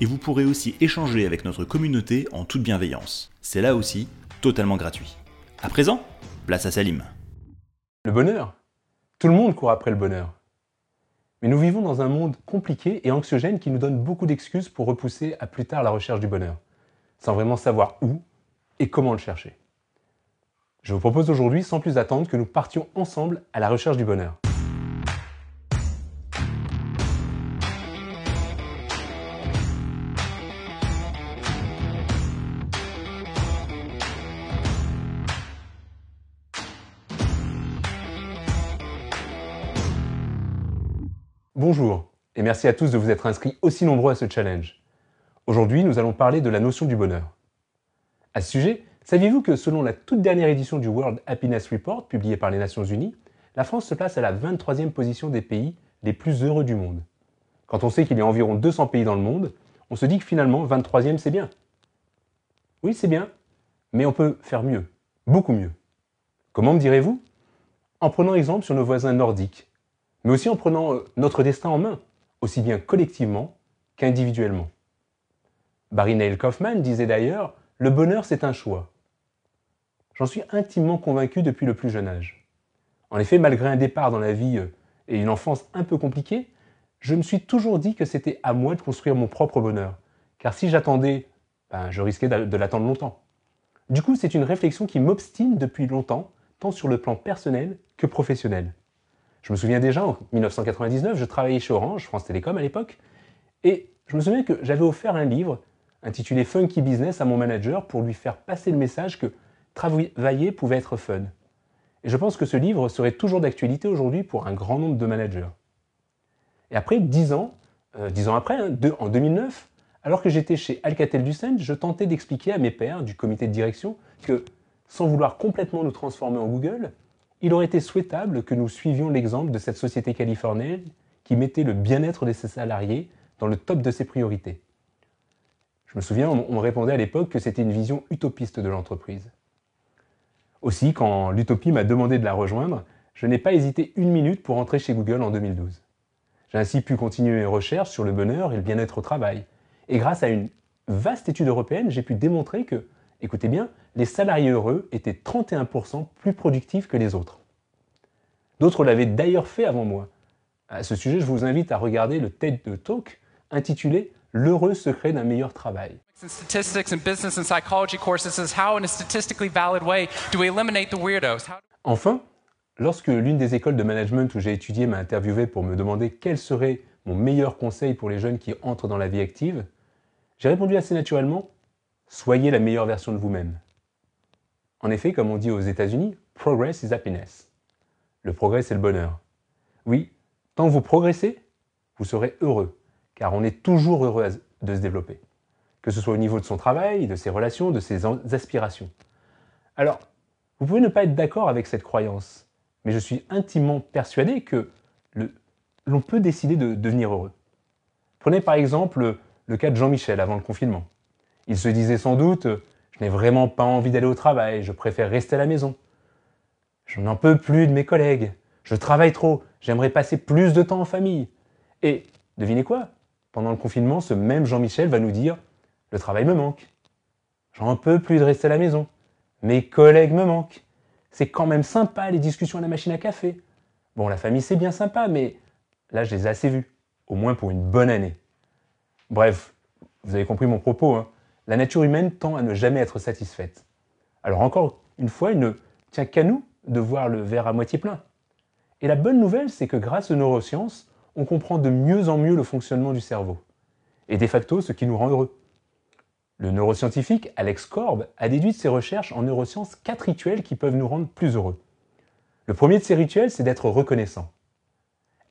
et vous pourrez aussi échanger avec notre communauté en toute bienveillance. C'est là aussi totalement gratuit. À présent, place à Salim. Le bonheur Tout le monde court après le bonheur. Mais nous vivons dans un monde compliqué et anxiogène qui nous donne beaucoup d'excuses pour repousser à plus tard la recherche du bonheur, sans vraiment savoir où et comment le chercher. Je vous propose aujourd'hui, sans plus attendre, que nous partions ensemble à la recherche du bonheur. Bonjour et merci à tous de vous être inscrits aussi nombreux à ce challenge. Aujourd'hui, nous allons parler de la notion du bonheur. À ce sujet, saviez-vous que selon la toute dernière édition du World Happiness Report publiée par les Nations Unies, la France se place à la 23e position des pays les plus heureux du monde? Quand on sait qu'il y a environ 200 pays dans le monde, on se dit que finalement 23e c'est bien. Oui, c'est bien, mais on peut faire mieux, beaucoup mieux. Comment me direz-vous? En prenant exemple sur nos voisins nordiques, mais aussi en prenant euh, notre destin en main, aussi bien collectivement qu'individuellement. Barry Neil Kaufman disait d'ailleurs Le bonheur, c'est un choix. J'en suis intimement convaincu depuis le plus jeune âge. En effet, malgré un départ dans la vie euh, et une enfance un peu compliquée, je me suis toujours dit que c'était à moi de construire mon propre bonheur. Car si j'attendais, ben, je risquais de l'attendre longtemps. Du coup, c'est une réflexion qui m'obstine depuis longtemps, tant sur le plan personnel que professionnel. Je me souviens déjà, en 1999, je travaillais chez Orange, France Télécom à l'époque, et je me souviens que j'avais offert un livre intitulé Funky Business à mon manager pour lui faire passer le message que travailler pouvait être fun. Et je pense que ce livre serait toujours d'actualité aujourd'hui pour un grand nombre de managers. Et après, dix ans, euh, dix ans après, hein, en 2009, alors que j'étais chez Alcatel-Lucent, je tentais d'expliquer à mes pairs du comité de direction que, sans vouloir complètement nous transformer en Google, il aurait été souhaitable que nous suivions l'exemple de cette société californienne qui mettait le bien-être de ses salariés dans le top de ses priorités. Je me souviens, on me répondait à l'époque que c'était une vision utopiste de l'entreprise. Aussi, quand l'utopie m'a demandé de la rejoindre, je n'ai pas hésité une minute pour entrer chez Google en 2012. J'ai ainsi pu continuer mes recherches sur le bonheur et le bien-être au travail. Et grâce à une vaste étude européenne, j'ai pu démontrer que écoutez bien, les salariés heureux étaient 31% plus productifs que les autres. D'autres l'avaient d'ailleurs fait avant moi. À ce sujet, je vous invite à regarder le TED Talk intitulé L'heureux secret d'un meilleur travail. Enfin, lorsque l'une des écoles de management où j'ai étudié m'a interviewé pour me demander quel serait mon meilleur conseil pour les jeunes qui entrent dans la vie active, j'ai répondu assez naturellement Soyez la meilleure version de vous-même. En effet, comme on dit aux États-Unis, progress is happiness. Le progrès, c'est le bonheur. Oui, tant vous progressez, vous serez heureux, car on est toujours heureux de se développer, que ce soit au niveau de son travail, de ses relations, de ses aspirations. Alors, vous pouvez ne pas être d'accord avec cette croyance, mais je suis intimement persuadé que l'on peut décider de devenir heureux. Prenez par exemple le cas de Jean-Michel avant le confinement. Il se disait sans doute Je n'ai vraiment pas envie d'aller au travail, je préfère rester à la maison. Je n'en peux plus de mes collègues, je travaille trop, j'aimerais passer plus de temps en famille. Et devinez quoi? Pendant le confinement, ce même Jean-Michel va nous dire Le travail me manque. J'en peux plus de rester à la maison. Mes collègues me manquent. C'est quand même sympa les discussions à la machine à café. Bon, la famille c'est bien sympa, mais là je les ai assez vus, au moins pour une bonne année. Bref, vous avez compris mon propos. Hein la nature humaine tend à ne jamais être satisfaite. Alors encore une fois, il ne tient qu'à nous de voir le verre à moitié plein. Et la bonne nouvelle, c'est que grâce aux neurosciences, on comprend de mieux en mieux le fonctionnement du cerveau. Et de facto, ce qui nous rend heureux. Le neuroscientifique Alex Korb a déduit de ses recherches en neurosciences quatre rituels qui peuvent nous rendre plus heureux. Le premier de ces rituels, c'est d'être reconnaissant.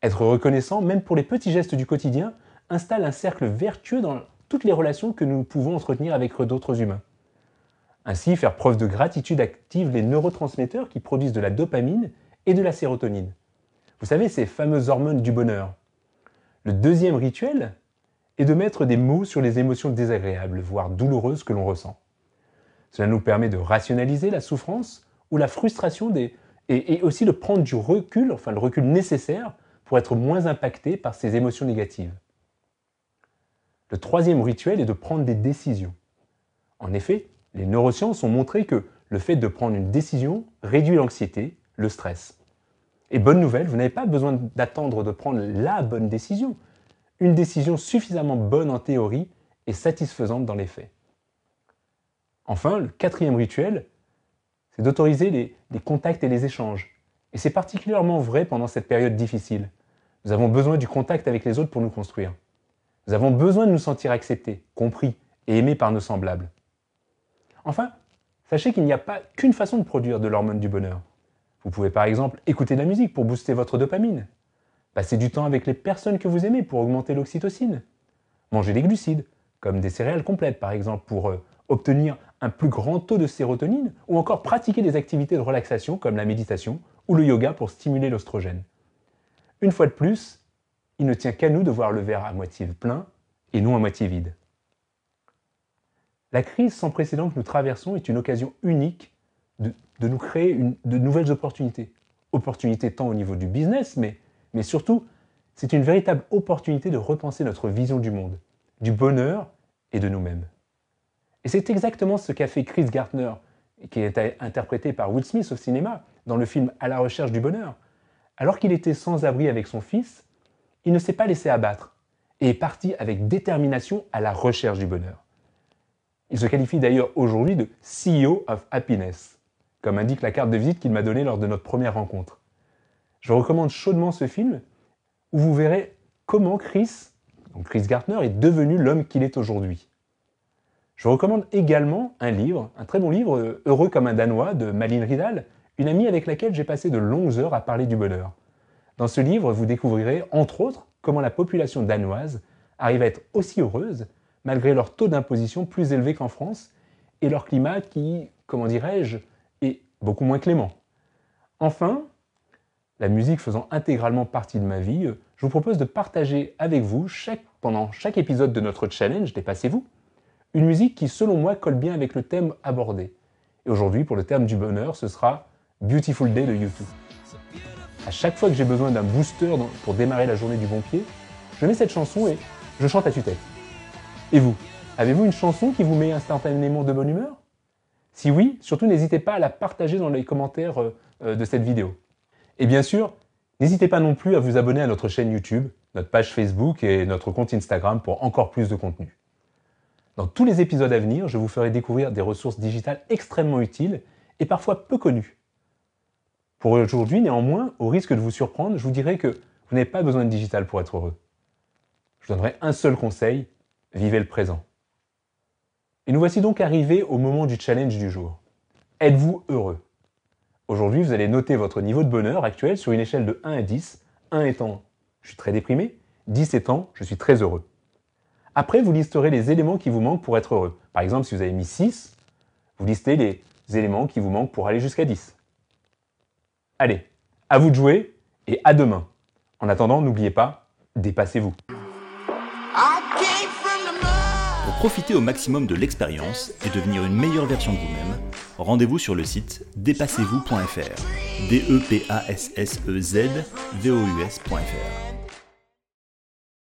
Être reconnaissant, même pour les petits gestes du quotidien, installe un cercle vertueux dans toutes les relations que nous pouvons entretenir avec d'autres humains. Ainsi, faire preuve de gratitude active les neurotransmetteurs qui produisent de la dopamine et de la sérotonine. Vous savez, ces fameuses hormones du bonheur. Le deuxième rituel est de mettre des mots sur les émotions désagréables, voire douloureuses que l'on ressent. Cela nous permet de rationaliser la souffrance ou la frustration et, aussi de prendre du recul, enfin le recul nécessaire pour être moins impacté par ces émotions négatives. Le troisième rituel est de prendre des décisions. En effet, les neurosciences ont montré que le fait de prendre une décision réduit l'anxiété, le stress. Et bonne nouvelle, vous n'avez pas besoin d'attendre de prendre la bonne décision. Une décision suffisamment bonne en théorie et satisfaisante dans les faits. Enfin, le quatrième rituel, c'est d'autoriser les, contacts et les échanges. Et c'est particulièrement vrai pendant cette période difficile. Nous avons besoin du contact avec les autres pour nous construire. Nous avons besoin de nous sentir acceptés, compris et aimés par nos semblables. Enfin, sachez qu'il n'y a pas qu'une façon de produire de l'hormone du bonheur. Vous pouvez par exemple écouter de la musique pour booster votre dopamine, passer du temps avec les personnes que vous aimez pour augmenter l'oxytocine, manger des glucides, comme des céréales complètes par exemple, pour euh, obtenir un plus grand taux de sérotonine, ou encore pratiquer des activités de relaxation comme la méditation ou le yoga pour stimuler l'ostrogène. Une fois de plus, il ne tient qu'à nous de voir le verre à moitié plein et non à moitié vide. La crise sans précédent que nous traversons est une occasion unique de, nous créer de nouvelles opportunités. Opportunités tant au niveau du business, mais, surtout, c'est une véritable opportunité de repenser notre vision du monde, du bonheur et de nous-mêmes. Et c'est exactement ce qu'a fait Chris Gartner, qui est interprété par Will Smith au cinéma, dans le film À la recherche du bonheur. Alors qu'il était sans abri avec son fils, il ne s'est pas laissé abattre et est parti avec détermination à la recherche du bonheur. Il se qualifie d'ailleurs aujourd'hui de CEO of Happiness, comme indique la carte de visite qu'il m'a donnée lors de notre première rencontre. Je recommande chaudement ce film où vous verrez comment Chris, donc Chris Gartner, est devenu l'homme qu'il est aujourd'hui. Je recommande également un livre, un très bon livre, euh, Heureux comme un Danois, de Malin Ridal, une amie avec laquelle j'ai passé de longues heures à parler du bonheur. Dans ce livre, vous découvrirez, entre autres, comment la population danoise arrive à être aussi heureuse, malgré leur taux d'imposition plus élevé qu'en France, et leur climat qui, comment dirais-je, est beaucoup moins clément. Enfin, la musique faisant intégralement partie de ma vie, je vous propose de partager avec vous, pendant chaque épisode de notre challenge Dépassez-vous, une musique qui, selon moi, colle bien avec le thème abordé. Et aujourd'hui, pour le thème du bonheur, ce sera Beautiful Day de YouTube. À chaque fois que j'ai besoin d'un booster pour démarrer la journée du bon pied, je mets cette chanson et je chante à tue-tête. Et vous, avez-vous une chanson qui vous met instantanément de bonne humeur? Si oui, surtout n'hésitez pas à la partager dans les commentaires euh, euh, de cette vidéo. Et bien sûr, n'hésitez pas non plus à vous abonner à notre chaîne YouTube, notre page Facebook et notre compte Instagram pour encore plus de contenu. Dans tous les épisodes à venir, je vous ferai découvrir des ressources digitales extrêmement utiles et parfois peu connues. Pour aujourd'hui, néanmoins, au risque de vous surprendre, je vous dirai que vous n'avez pas besoin de digital pour être heureux. Je donnerai un seul conseil, vivez le présent. Et nous voici donc arrivés au moment du challenge du jour. Êtes-vous heureux? Aujourd'hui, vous allez noter votre niveau de bonheur actuel sur une échelle de 1 à 10, 1 étant je suis très déprimé, 10 étant je suis très heureux. Après, vous listerez les éléments qui vous manquent pour être heureux. Par exemple, si vous avez mis 6, vous listez les éléments qui vous manquent pour aller jusqu'à 10. Allez, à vous de jouer et à demain. En attendant, n'oubliez pas, dépassez-vous. Pour profiter au maximum de l'expérience et devenir une meilleure version de vous-même, rendez-vous sur le site dépassez-vous.fr. D E P A S S E Z V O U S.fr.